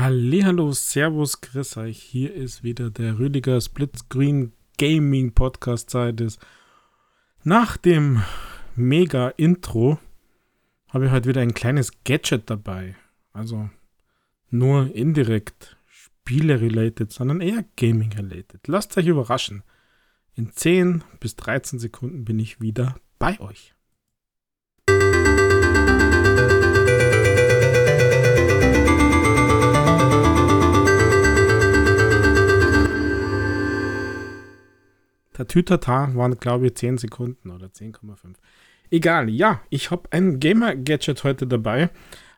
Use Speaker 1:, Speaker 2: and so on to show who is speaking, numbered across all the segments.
Speaker 1: Hallo, Servus, grüß euch. Hier ist wieder der Rüdiger Splitscreen Gaming Podcast Zeit ist. Nach dem mega Intro habe ich heute wieder ein kleines Gadget dabei. Also nur indirekt Spiele-related, sondern eher Gaming-related. Lasst euch überraschen. In 10 bis 13 Sekunden bin ich wieder bei euch. Der Tütata waren, glaube ich, 10 Sekunden oder 10,5. Egal, ja, ich habe ein Gamer-Gadget heute dabei.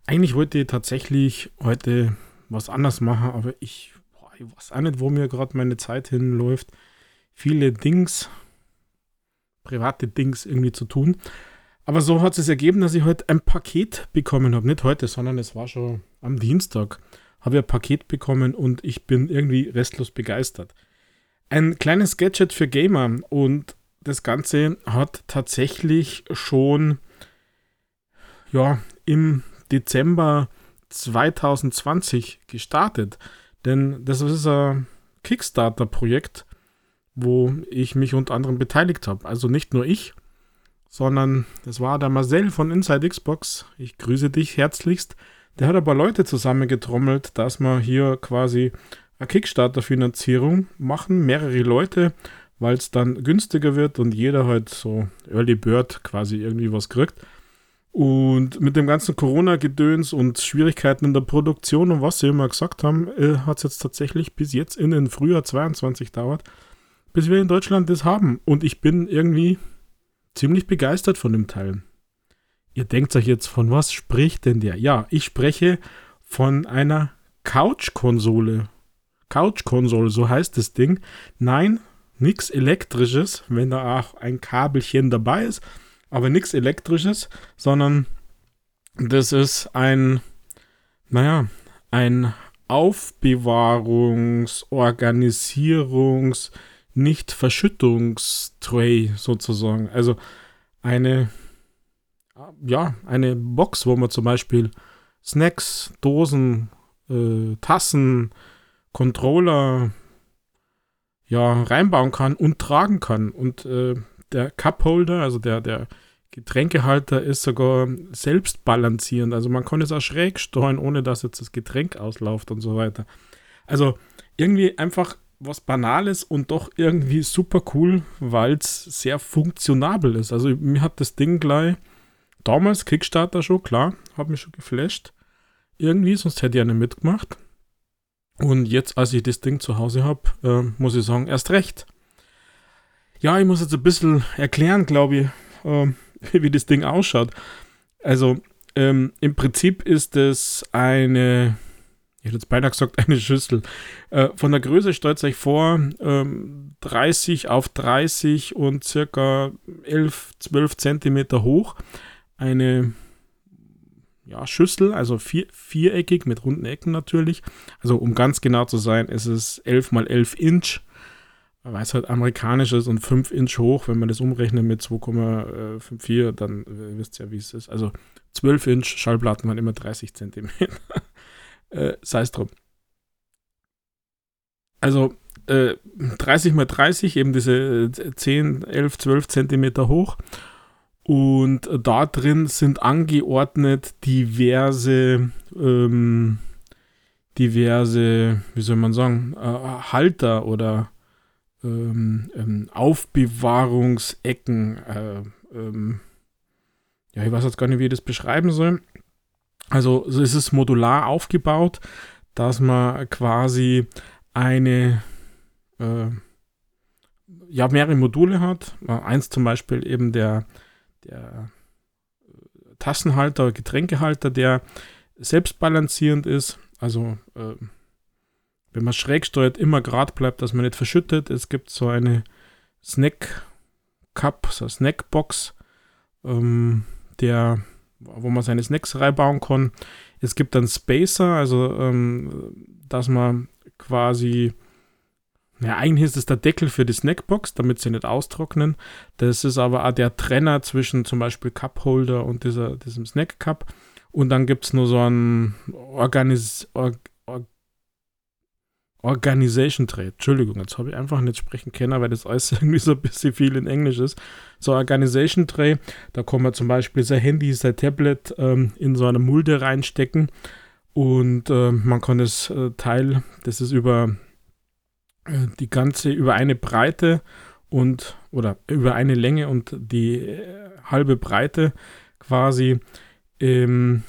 Speaker 1: Eigentlich wollte ich tatsächlich heute was anders machen, aber ich, boah, ich weiß auch nicht, wo mir gerade meine Zeit hinläuft. Viele Dings, private Dings irgendwie zu tun. Aber so hat es ergeben, dass ich heute ein Paket bekommen habe. Nicht heute, sondern es war schon am Dienstag. Habe ich ein Paket bekommen und ich bin irgendwie restlos begeistert ein kleines Gadget für Gamer und das Ganze hat tatsächlich schon ja, im Dezember 2020 gestartet. Denn das ist ein Kickstarter-Projekt, wo ich mich unter anderem beteiligt habe. Also nicht nur ich, sondern das war der Marcel von Inside Xbox. Ich grüße dich herzlichst. Der hat paar Leute zusammengetrommelt, dass man hier quasi eine Kickstarter-Finanzierung machen, mehrere Leute, weil es dann günstiger wird und jeder halt so Early Bird quasi irgendwie was kriegt. Und mit dem ganzen Corona-Gedöns und Schwierigkeiten in der Produktion und was sie immer gesagt haben, äh, hat es jetzt tatsächlich bis jetzt in den Frühjahr 22 dauert, bis wir in Deutschland das haben. Und ich bin irgendwie ziemlich begeistert von dem Teil. Ihr denkt euch jetzt, von was spricht denn der? Ja, ich spreche von einer Couch-Konsole Couch Console, so heißt das Ding. Nein, nichts elektrisches, wenn da auch ein Kabelchen dabei ist, aber nichts elektrisches, sondern das ist ein, naja, ein Aufbewahrungs-, Organisierungs-, nicht Verschüttungstray sozusagen. Also eine, ja, eine Box, wo man zum Beispiel Snacks, Dosen, äh, Tassen, Controller ja reinbauen kann und tragen kann. Und äh, der Cupholder, also der, der Getränkehalter, ist sogar selbst balancierend. Also man kann es auch schräg steuern, ohne dass jetzt das Getränk ausläuft und so weiter. Also irgendwie einfach was Banales und doch irgendwie super cool, weil es sehr funktionabel ist. Also mir hat das Ding gleich damals Kickstarter schon, klar, hat mich schon geflasht. Irgendwie, sonst hätte ich eine mitgemacht. Und jetzt, als ich das Ding zu Hause habe, äh, muss ich sagen, erst recht. Ja, ich muss jetzt ein bisschen erklären, glaube ich, äh, wie das Ding ausschaut. Also, ähm, im Prinzip ist es eine, ich hätte jetzt beinahe gesagt, eine Schüssel. Äh, von der Größe stellt euch vor, ähm, 30 auf 30 und circa 11, 12 Zentimeter hoch. Eine ja, Schüssel, also vier, viereckig mit runden Ecken natürlich. Also um ganz genau zu sein, ist es 11 mal 11 Inch, weil es halt amerikanisch ist und 5 Inch hoch. Wenn man das umrechnet mit 2,54, dann äh, wisst ihr ja, wie es ist. Also 12 Inch Schallplatten waren immer 30 Zentimeter. äh, Sei es drum. Also äh, 30 mal 30, eben diese 10, 11, 12 Zentimeter hoch und da drin sind angeordnet diverse, ähm, diverse, wie soll man sagen, äh, Halter oder ähm, ähm, Aufbewahrungsecken. Äh, ähm, ja, ich weiß jetzt gar nicht, wie ich das beschreiben soll. Also es ist modular aufgebaut, dass man quasi eine äh, ja, mehrere Module hat. Eins zum Beispiel eben der der äh, Tassenhalter, Getränkehalter, der selbstbalancierend ist. Also äh, wenn man schräg steuert, immer gerade bleibt, dass man nicht verschüttet. Es gibt so eine Snack Cup, so eine Snackbox, ähm, der, wo man seine Snacks reinbauen kann. Es gibt dann Spacer, also ähm, dass man quasi ja, eigentlich ist es der Deckel für die Snackbox, damit sie nicht austrocknen. Das ist aber auch der Trenner zwischen zum Beispiel Cupholder und dieser, diesem Snack Cup. Und dann gibt es nur so einen Organis Or Organization Tray. Entschuldigung, jetzt habe ich einfach nicht sprechen können, weil das alles irgendwie so ein bisschen viel in Englisch ist. So, Organization Tray, da kann man zum Beispiel sein Handy, sein Tablet ähm, in so eine Mulde reinstecken und äh, man kann das äh, Teil, das ist über die ganze, über eine Breite und oder über eine Länge und die äh, halbe Breite quasi ähm,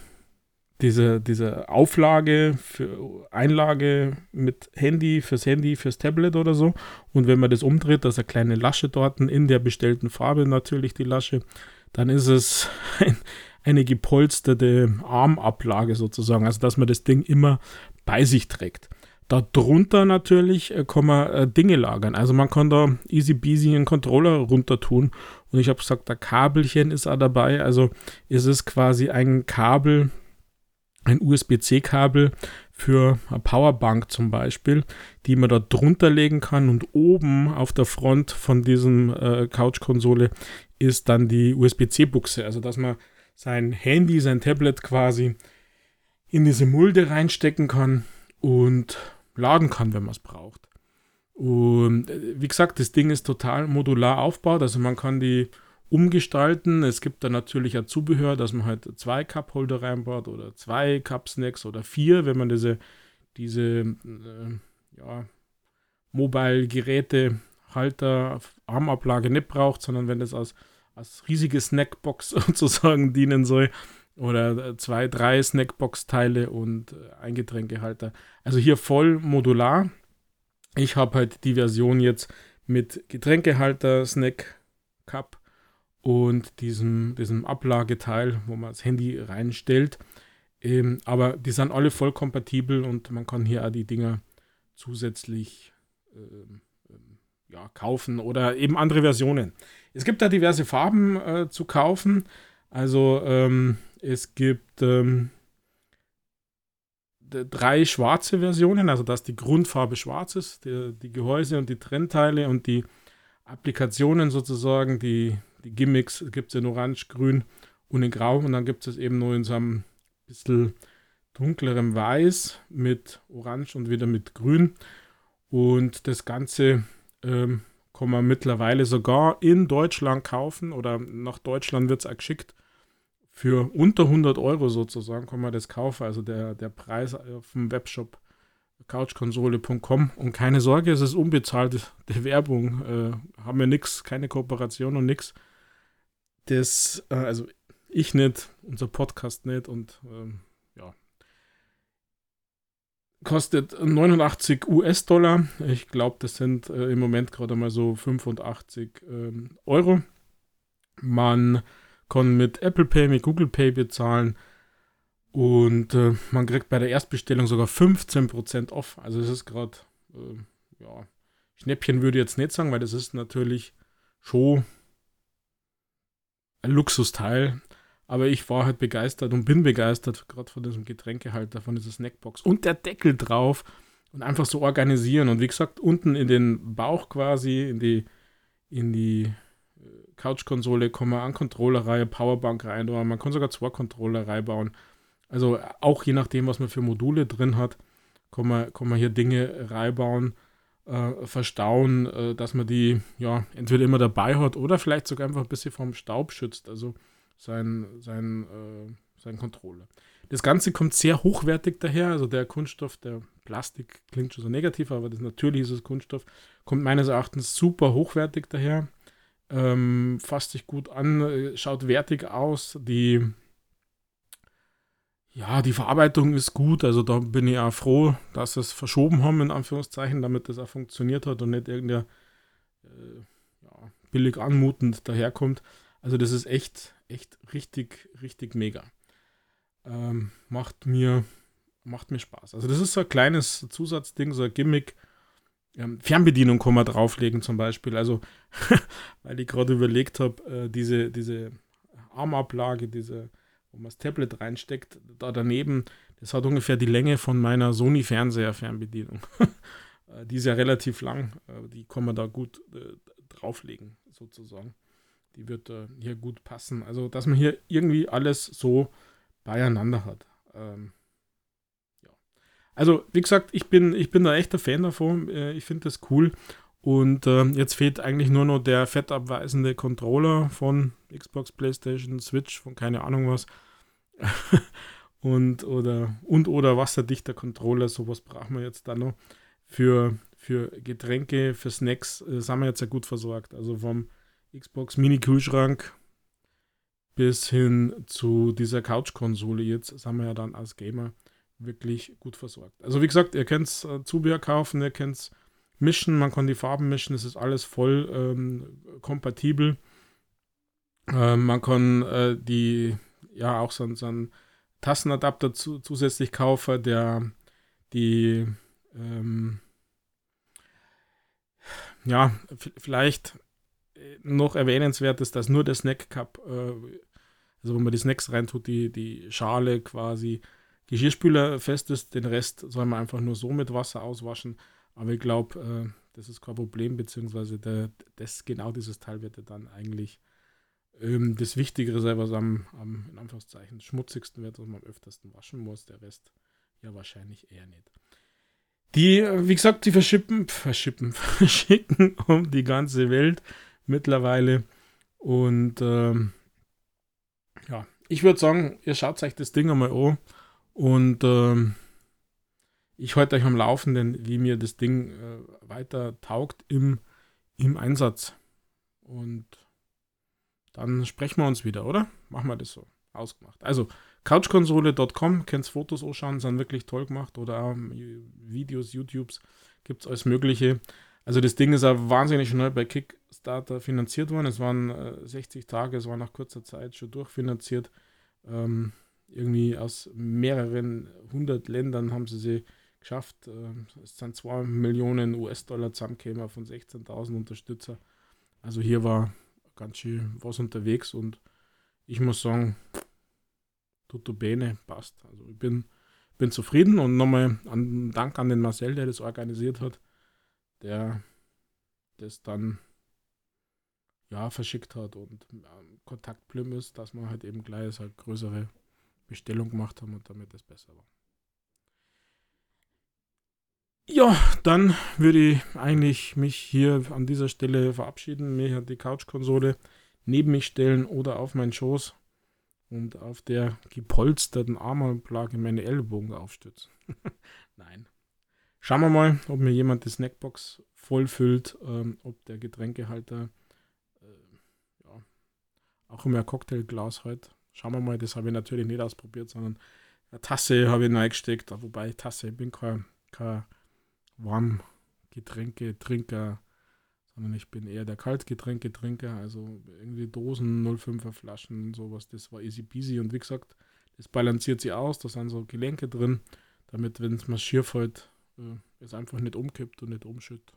Speaker 1: diese, diese Auflage für Einlage mit Handy, fürs Handy, fürs Tablet oder so. Und wenn man das umdreht, dass eine kleine Lasche dort in der bestellten Farbe natürlich die Lasche, dann ist es ein, eine gepolsterte Armablage sozusagen. Also dass man das Ding immer bei sich trägt. Darunter natürlich äh, kann man äh, Dinge lagern. Also man kann da easy peasy einen Controller runter tun. Und ich habe gesagt, der Kabelchen ist auch dabei. Also ist es quasi ein Kabel, ein USB-C-Kabel für eine Powerbank zum Beispiel, die man da drunter legen kann und oben auf der Front von diesem äh, Couch-Konsole ist dann die USB-C-Buchse, also dass man sein Handy, sein Tablet quasi in diese Mulde reinstecken kann und laden kann, wenn man es braucht. Und äh, wie gesagt, das Ding ist total modular aufgebaut, also man kann die umgestalten. Es gibt da natürlich ein Zubehör, dass man halt zwei Cup-Holder reinbaut oder zwei Cup-Snacks oder vier, wenn man diese, diese äh, ja, Mobile-Geräte, Halter, Armablage nicht braucht, sondern wenn das als, als riesige Snackbox sozusagen dienen soll. Oder zwei, drei Snackbox-Teile und äh, ein Getränkehalter. Also hier voll modular. Ich habe halt die Version jetzt mit Getränkehalter, Snack, Cup und diesem, diesem Ablageteil, wo man das Handy reinstellt. Ähm, aber die sind alle voll kompatibel und man kann hier auch die Dinger zusätzlich ähm, ähm, ja, kaufen oder eben andere Versionen. Es gibt da diverse Farben äh, zu kaufen. Also ähm, es gibt ähm, drei schwarze Versionen, also dass die Grundfarbe schwarz ist, die, die Gehäuse und die Trennteile und die Applikationen sozusagen, die die Gimmicks gibt es in Orange, Grün und in Grau. Und dann gibt es eben nur in so einem bisschen dunklerem Weiß mit Orange und wieder mit Grün. Und das Ganze ähm, kann man mittlerweile sogar in Deutschland kaufen oder nach Deutschland wird es auch geschickt. Für unter 100 Euro sozusagen kann man das kaufen. Also der, der Preis auf dem Webshop couchkonsole.com. Und keine Sorge, es ist unbezahlte Werbung. Äh, haben wir nichts, keine Kooperation und nichts das, äh, also ich nicht, unser Podcast nicht und ähm. Kostet 89 US-Dollar. Ich glaube, das sind äh, im Moment gerade mal so 85 ähm, Euro. Man kann mit Apple Pay, mit Google Pay bezahlen. Und äh, man kriegt bei der Erstbestellung sogar 15% off. Also es ist gerade, äh, ja, Schnäppchen würde ich jetzt nicht sagen, weil das ist natürlich schon ein Luxusteil. Aber ich war halt begeistert und bin begeistert, gerade von diesem Getränkehalter, von dieser Snackbox und der Deckel drauf und einfach so organisieren. Und wie gesagt, unten in den Bauch quasi, in die, in die äh, Couch-Konsole, kann man an Controllerreihe, Powerbank rein, oder man kann sogar zwei Controller reinbauen. Also auch je nachdem, was man für Module drin hat, kann man, kann man hier Dinge reinbauen äh, verstauen, äh, dass man die ja entweder immer dabei hat oder vielleicht sogar einfach ein bisschen vom Staub schützt, also sein, sein, äh, sein Controller. Das Ganze kommt sehr hochwertig daher, also der Kunststoff, der Plastik klingt schon so negativ, aber das natürlich ist es Kunststoff, kommt meines Erachtens super hochwertig daher. Ähm, fasst sich gut an, äh, schaut wertig aus. Die ja, die Verarbeitung ist gut, also da bin ich auch froh, dass sie es verschoben haben, in Anführungszeichen, damit das auch funktioniert hat und nicht irgendein äh, ja, billig anmutend daherkommt. Also das ist echt, echt richtig, richtig mega. Ähm, macht mir, macht mir Spaß. Also das ist so ein kleines Zusatzding, so ein Gimmick. Ähm, Fernbedienung kann man drauflegen zum Beispiel. Also, weil ich gerade überlegt habe, äh, diese, diese Armablage, diese wo man das Tablet reinsteckt, da daneben, das hat ungefähr die Länge von meiner Sony Fernseher Fernbedienung. Äh, die ist ja relativ lang, äh, die kann man da gut äh, drauflegen, sozusagen. Die wird äh, hier gut passen. Also, dass man hier irgendwie alles so beieinander hat. Ähm, ja. Also, wie gesagt, ich bin, ich bin da echt ein Fan davon. Äh, ich finde das cool. Und äh, jetzt fehlt eigentlich nur noch der fettabweisende Controller von Xbox, PlayStation, Switch, von keine Ahnung was. und oder und oder wasserdichter Controller, sowas brauchen wir jetzt da noch. Für, für Getränke, für Snacks äh, sind wir jetzt ja gut versorgt. Also vom Xbox Mini-Kühlschrank bis hin zu dieser Couch-Konsole jetzt sind wir ja dann als Gamer wirklich gut versorgt. Also wie gesagt, ihr könnt äh, Zubehör kaufen, ihr könnt mischen, man kann die Farben mischen, es ist alles voll ähm, kompatibel. Äh, man kann äh, die, ja, auch so, so einen Tassenadapter zu, zusätzlich kaufen, der die, ähm, ja, vielleicht noch erwähnenswert ist, dass nur der Snack Cup, äh, also wo man die Snacks reintut, die, die Schale quasi Geschirrspüler fest ist, den Rest soll man einfach nur so mit Wasser auswaschen. Aber ich glaube, äh, das ist kein Problem, beziehungsweise der, das, genau dieses Teil wird ja dann eigentlich ähm, das Wichtigere sein, was am, am, in Anführungszeichen, schmutzigsten wird, was man am öftersten waschen muss. Der Rest ja wahrscheinlich eher nicht. Die, wie gesagt, die verschippen, verschippen, verschicken um die ganze Welt mittlerweile. Und ähm, ja, ich würde sagen, ihr schaut euch das Ding einmal an und ähm, ich halte euch am Laufenden, wie mir das Ding äh, weiter taugt im, im Einsatz. Und dann sprechen wir uns wieder, oder? Machen wir das so. Ausgemacht. Also, couchkonsole.com, kennst Fotos anschauen, sind wirklich toll gemacht. Oder auch Videos, YouTubes, gibt es alles Mögliche. Also, das Ding ist auch wahnsinnig schnell bei Kickstarter finanziert worden. Es waren äh, 60 Tage, es war nach kurzer Zeit schon durchfinanziert. Ähm, irgendwie aus mehreren hundert Ländern haben sie sie geschafft. Ähm, es sind 2 Millionen US-Dollar zusammengekommen von 16.000 Unterstützer. Also hier war ganz schön was unterwegs und ich muss sagen, tutto bene, passt. Also ich bin, bin zufrieden und nochmal an, Dank an den Marcel, der das organisiert hat, der das dann ja verschickt hat und ähm, Kontakt blüm ist, dass man halt eben gleich eine größere Bestellung gemacht haben und damit das besser war. Ja, dann würde ich eigentlich mich hier an dieser Stelle verabschieden, mir die Couch-Konsole neben mich stellen oder auf meinen Schoß und auf der gepolsterten Armablage meine Ellbogen aufstützen. Nein. Schauen wir mal, ob mir jemand die Snackbox vollfüllt, ähm, ob der Getränkehalter äh, ja, auch immer ein Cocktailglas halt. Schauen wir mal, das habe ich natürlich nicht ausprobiert, sondern eine Tasse habe ich reingesteckt, wobei Tasse, ich bin kein, kein Warmgetränke, Trinker, sondern ich bin eher der Kaltgetränketrinker, also irgendwie Dosen, 05er Flaschen und sowas, das war easy peasy und wie gesagt, das balanciert sie aus, da sind so Gelenke drin, damit, wenn es mal schier fällt, äh, es einfach nicht umkippt und nicht umschüttet.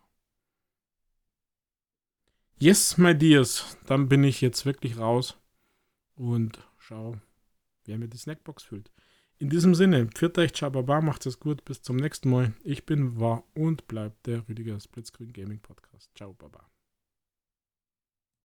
Speaker 1: Yes, my dears, dann bin ich jetzt wirklich raus und schau, wer mir die Snackbox füllt. In diesem Sinne, pfiat euch, Chababa, macht es gut, bis zum nächsten Mal. Ich bin, war und bleibt der Rüdiger Splitscreen Gaming Podcast. Ciao, Baba.